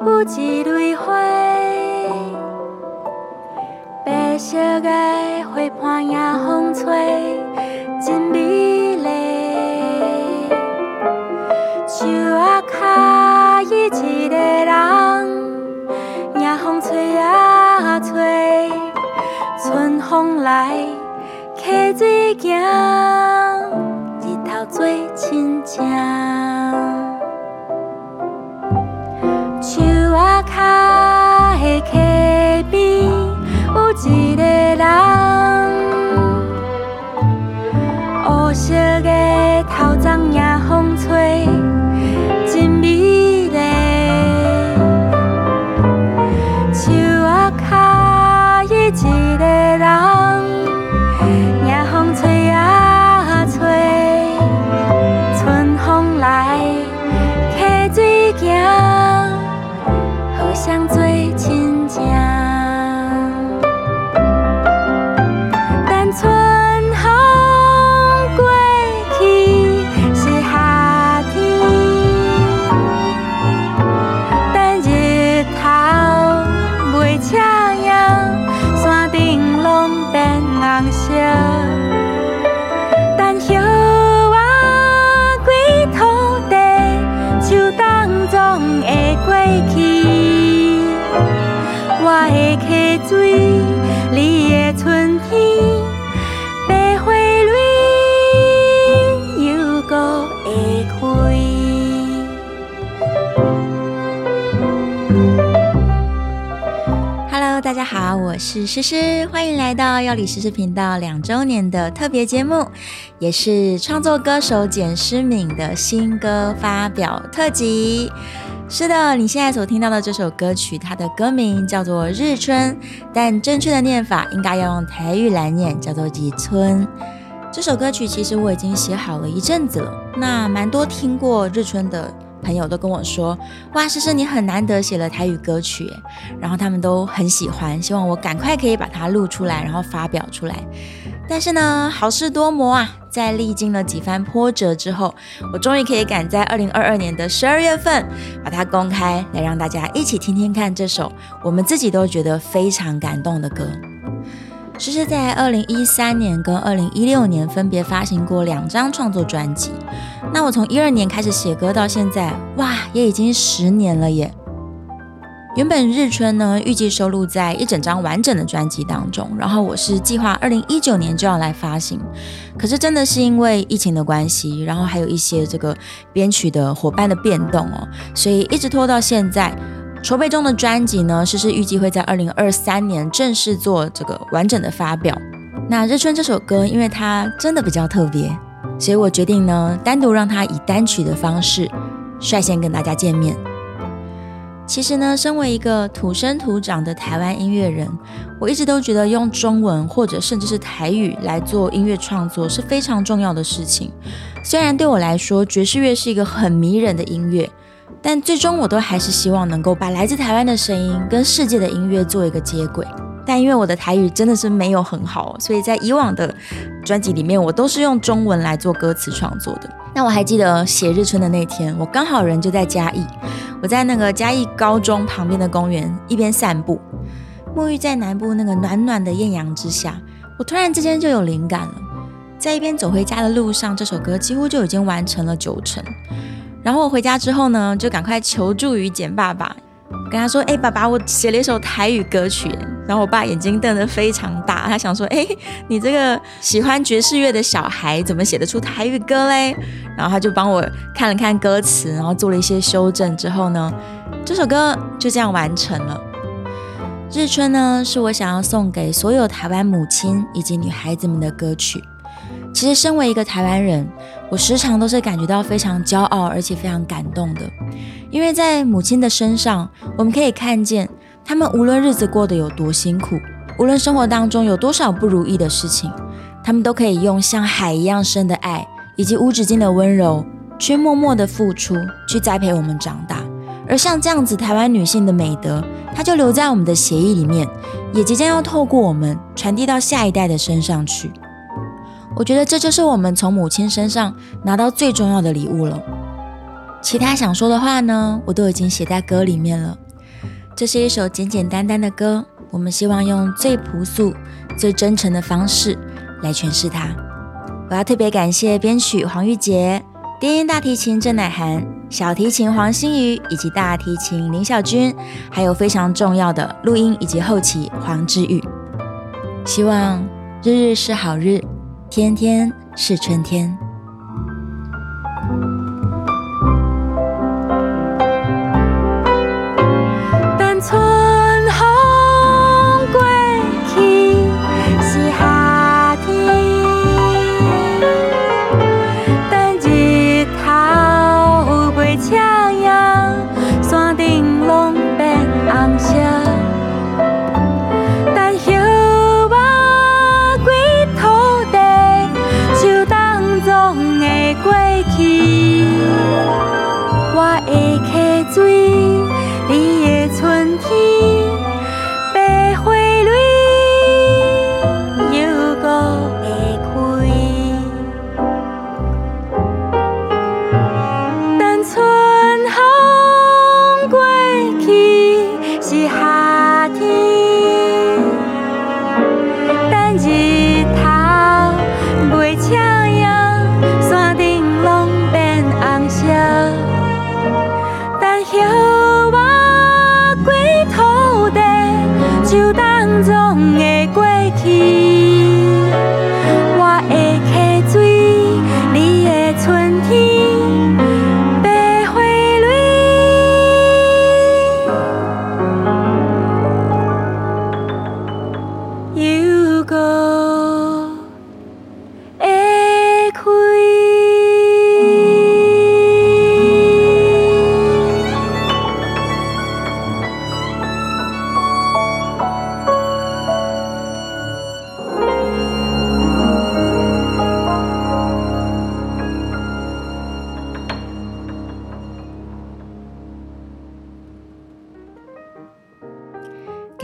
有一蕊花，白色的花瓣迎风吹，真美丽。树仔脚伊一个人，迎风吹啊吹，春风来，溪水行。日头最亲情，大我是诗诗，欢迎来到药理诗诗频道两周年的特别节目，也是创作歌手简诗敏的新歌发表特辑。是的，你现在所听到的这首歌曲，它的歌名叫做《日春》，但正确的念法应该要用台语来念，叫做《日春》。这首歌曲其实我已经写好了一阵子了，那蛮多听过《日春》的。朋友都跟我说：“哇，诗诗你很难得写了台语歌曲，然后他们都很喜欢，希望我赶快可以把它录出来，然后发表出来。但是呢，好事多磨啊，在历经了几番波折之后，我终于可以赶在二零二二年的十二月份把它公开，来让大家一起听听看这首我们自己都觉得非常感动的歌。”诗诗在二零一三年跟二零一六年分别发行过两张创作专辑。那我从一二年开始写歌到现在，哇，也已经十年了耶。原本《日春》呢，预计收录在一整张完整的专辑当中，然后我是计划二零一九年就要来发行。可是真的是因为疫情的关系，然后还有一些这个编曲的伙伴的变动哦，所以一直拖到现在。筹备中的专辑呢，诗诗预计会在二零二三年正式做这个完整的发表。那《日春》这首歌，因为它真的比较特别，所以我决定呢，单独让它以单曲的方式率先跟大家见面。其实呢，身为一个土生土长的台湾音乐人，我一直都觉得用中文或者甚至是台语来做音乐创作是非常重要的事情。虽然对我来说，爵士乐是一个很迷人的音乐。但最终，我都还是希望能够把来自台湾的声音跟世界的音乐做一个接轨。但因为我的台语真的是没有很好，所以在以往的专辑里面，我都是用中文来做歌词创作的。那我还记得写日春的那天，我刚好人就在嘉义，我在那个嘉义高中旁边的公园一边散步，沐浴在南部那个暖暖的艳阳之下，我突然之间就有灵感了。在一边走回家的路上，这首歌几乎就已经完成了九成。然后我回家之后呢，就赶快求助于简爸爸，跟他说：“哎，爸爸，我写了一首台语歌曲。”然后我爸眼睛瞪得非常大，他想说：“哎，你这个喜欢爵士乐的小孩，怎么写得出台语歌嘞？”然后他就帮我看了看歌词，然后做了一些修正之后呢，这首歌就这样完成了。日春呢，是我想要送给所有台湾母亲以及女孩子们的歌曲。其实，身为一个台湾人，我时常都是感觉到非常骄傲，而且非常感动的。因为在母亲的身上，我们可以看见，他们无论日子过得有多辛苦，无论生活当中有多少不如意的事情，他们都可以用像海一样深的爱，以及无止境的温柔，去默默的付出，去栽培我们长大。而像这样子台湾女性的美德，它就留在我们的血液里面，也即将要透过我们传递到下一代的身上去。我觉得这就是我们从母亲身上拿到最重要的礼物了。其他想说的话呢，我都已经写在歌里面了。这是一首简简单单的歌，我们希望用最朴素、最真诚的方式来诠释它。我要特别感谢编曲黄玉洁、低音大提琴郑乃涵、小提琴黄心瑜以及大提琴林小君，还有非常重要的录音以及后期黄志玉。希望日日是好日，天天是春天。take it. 就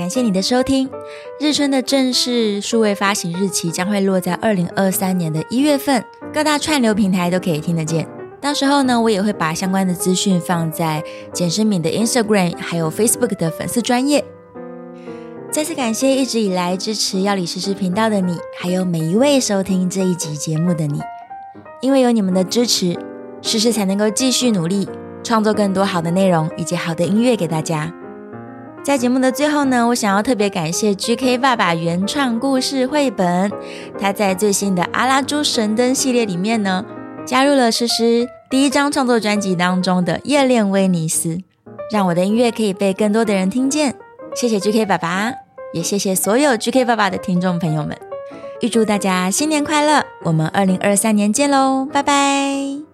感谢你的收听。日春的正式数位发行日期将会落在二零二三年的一月份，各大串流平台都可以听得见。到时候呢，我也会把相关的资讯放在简诗敏的 Instagram 还有 Facebook 的粉丝专页。再次感谢一直以来支持药理诗诗频道的你，还有每一位收听这一集节目的你。因为有你们的支持，诗诗才能够继续努力，创作更多好的内容以及好的音乐给大家。在节目的最后呢，我想要特别感谢 GK 爸爸原创故事绘本。他在最新的阿拉猪神灯系列里面呢，加入了诗诗第一张创作专辑当中的《夜恋威尼斯》，让我的音乐可以被更多的人听见。谢谢 GK 爸爸，也谢谢所有 GK 爸爸的听众朋友们。预祝大家新年快乐！我们二零二三年见喽，拜拜。